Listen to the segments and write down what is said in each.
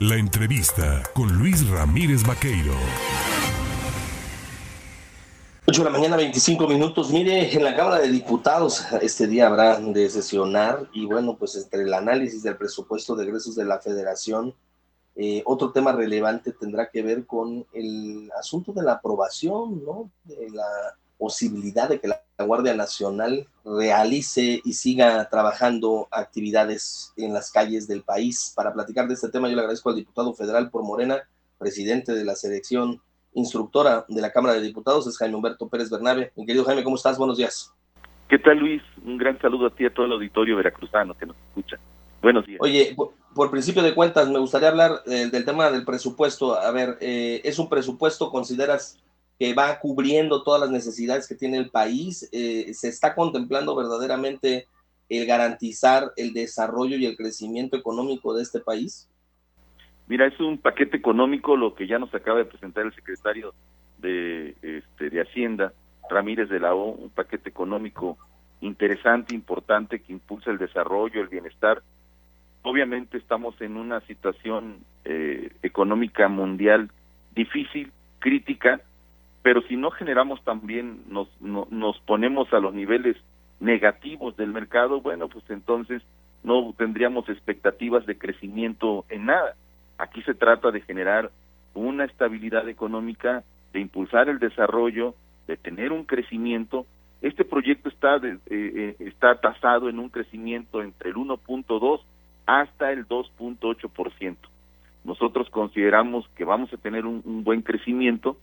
La entrevista con Luis Ramírez Vaqueiro. 8 de la mañana, 25 minutos. Mire, en la Cámara de Diputados este día habrá de sesionar y bueno, pues entre el análisis del presupuesto de egresos de la Federación, eh, otro tema relevante tendrá que ver con el asunto de la aprobación, ¿no? De la posibilidad de que la Guardia Nacional realice y siga trabajando actividades en las calles del país. Para platicar de este tema, yo le agradezco al diputado federal por Morena, presidente de la selección instructora de la Cámara de Diputados, es Jaime Humberto Pérez Bernabe. Mi querido Jaime, ¿cómo estás? Buenos días. ¿Qué tal, Luis? Un gran saludo a ti y a todo el auditorio veracruzano que nos escucha. Buenos días. Oye, por, principio de cuentas, me gustaría hablar eh, del tema del presupuesto. A ver, eh, ¿es un presupuesto, consideras, que va cubriendo todas las necesidades que tiene el país. Eh, se está contemplando verdaderamente el garantizar el desarrollo y el crecimiento económico de este país. Mira, es un paquete económico lo que ya nos acaba de presentar el secretario de, este, de Hacienda, Ramírez de la O, un paquete económico interesante, importante, que impulsa el desarrollo, el bienestar. Obviamente estamos en una situación eh, económica mundial difícil, crítica, pero si no generamos también, nos, nos ponemos a los niveles negativos del mercado, bueno, pues entonces no tendríamos expectativas de crecimiento en nada. Aquí se trata de generar una estabilidad económica, de impulsar el desarrollo, de tener un crecimiento. Este proyecto está eh, eh, está tasado en un crecimiento entre el 1.2 hasta el 2.8%. Nosotros consideramos que vamos a tener un buen crecimiento,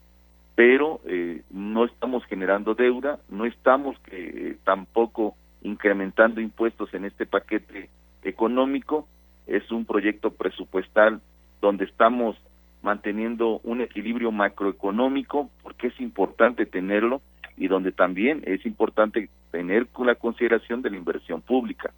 pero eh, no estamos generando deuda, no estamos eh, tampoco incrementando impuestos en este paquete económico, es un proyecto presupuestal donde estamos manteniendo un equilibrio macroeconómico, porque es importante tenerlo, y donde también es importante tener la consideración de la inversión pública.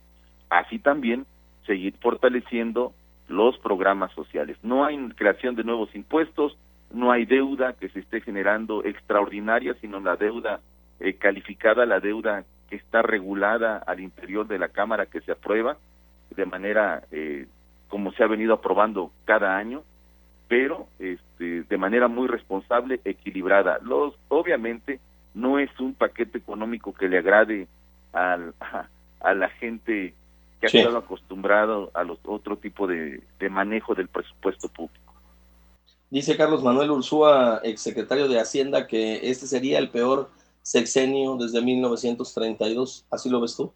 Así también seguir fortaleciendo los programas sociales. No hay creación de nuevos impuestos, no hay deuda que se esté generando extraordinaria, sino la deuda eh, calificada, la deuda que está regulada al interior de la Cámara que se aprueba de manera eh, como se ha venido aprobando cada año, pero este, de manera muy responsable, equilibrada. Los, obviamente no es un paquete económico que le agrade al, a, la gente que ha estado acostumbrado a los otro tipo de manejo del presupuesto público. Dice Carlos Manuel Ursúa, exsecretario de Hacienda, que este sería el peor sexenio desde 1932. ¿Así lo ves tú?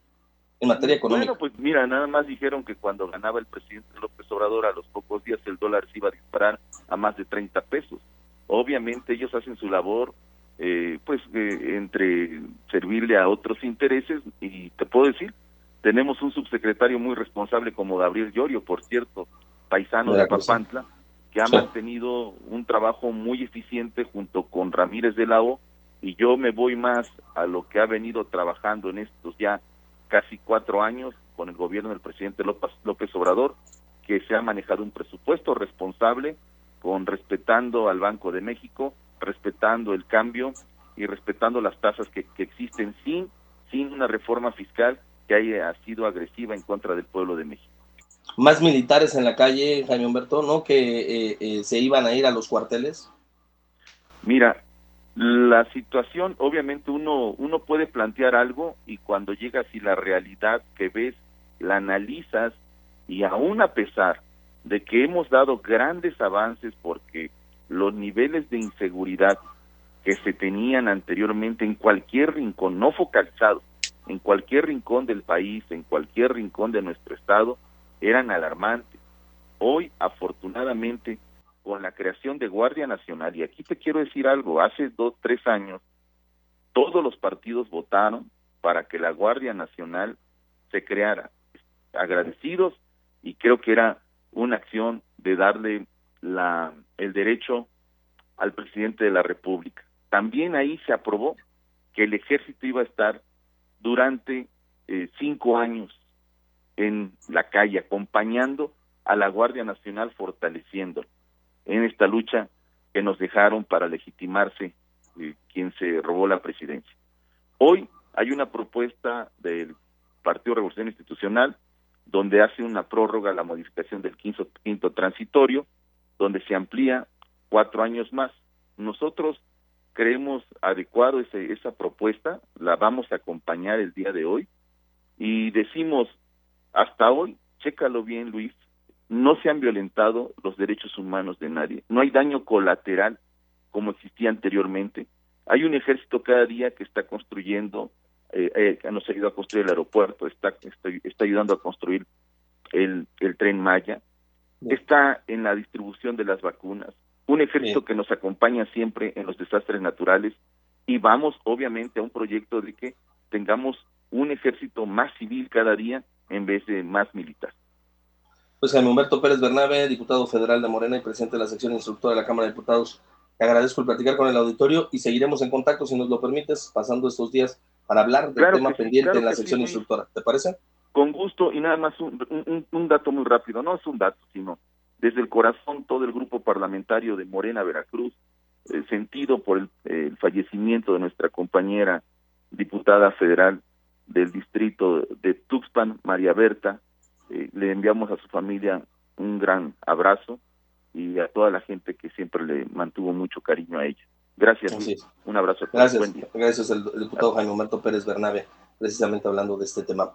En materia económica. Bueno, pues mira, nada más dijeron que cuando ganaba el presidente López Obrador, a los pocos días el dólar se iba a disparar a más de 30 pesos. Obviamente ellos hacen su labor, eh, pues, eh, entre servirle a otros intereses, y te puedo decir, tenemos un subsecretario muy responsable como Gabriel Llorio, por cierto, paisano de Papantla, que ha mantenido un trabajo muy eficiente junto con Ramírez de la O y yo me voy más a lo que ha venido trabajando en estos ya casi cuatro años con el gobierno del presidente López, López Obrador, que se ha manejado un presupuesto responsable, con respetando al Banco de México, respetando el cambio y respetando las tasas que, que existen sin, sin una reforma fiscal que haya sido agresiva en contra del pueblo de México más militares en la calle, Jaime Humberto, ¿no? Que eh, eh, se iban a ir a los cuarteles. Mira, la situación, obviamente uno, uno puede plantear algo y cuando llegas y la realidad que ves, la analizas y aún a pesar de que hemos dado grandes avances porque los niveles de inseguridad que se tenían anteriormente en cualquier rincón, no focalizado, en cualquier rincón del país, en cualquier rincón de nuestro estado, eran alarmantes. Hoy, afortunadamente, con la creación de Guardia Nacional, y aquí te quiero decir algo, hace dos, tres años, todos los partidos votaron para que la Guardia Nacional se creara. Agradecidos y creo que era una acción de darle la, el derecho al presidente de la República. También ahí se aprobó que el ejército iba a estar durante eh, cinco años en la calle, acompañando a la Guardia Nacional, fortaleciendo en esta lucha que nos dejaron para legitimarse eh, quien se robó la presidencia. Hoy hay una propuesta del Partido Revolución Institucional donde hace una prórroga la modificación del quinto, quinto transitorio, donde se amplía cuatro años más. Nosotros creemos adecuado ese, esa propuesta, la vamos a acompañar el día de hoy y decimos, hasta hoy, chécalo bien Luis, no se han violentado los derechos humanos de nadie, no hay daño colateral como existía anteriormente, hay un ejército cada día que está construyendo, eh, eh, nos ayuda a construir el aeropuerto, está, está, ayudando a construir el, el tren Maya, está en la distribución de las vacunas, un ejército que nos acompaña siempre en los desastres naturales y vamos obviamente a un proyecto de que tengamos un ejército más civil cada día en vez de más militar. Pues Jaime Humberto Pérez Bernabe, diputado federal de Morena y presidente de la sección instructora de la Cámara de Diputados, te agradezco el platicar con el auditorio y seguiremos en contacto, si nos lo permites, pasando estos días para hablar del tema pendiente en la sección instructora. ¿Te parece? Con gusto y nada más un, un dato muy rápido, no es un dato, sino desde el corazón todo el grupo parlamentario de Morena Veracruz, eh, sentido por el, fallecimiento de nuestra compañera diputada federal del distrito de Tuxpan, María Berta. Eh, le enviamos a su familia un gran abrazo y a toda la gente que siempre le mantuvo mucho cariño a ella. Gracias. Un abrazo. Gracias. Gracias al diputado Jaime Humberto Pérez Bernabe, precisamente hablando de este tema.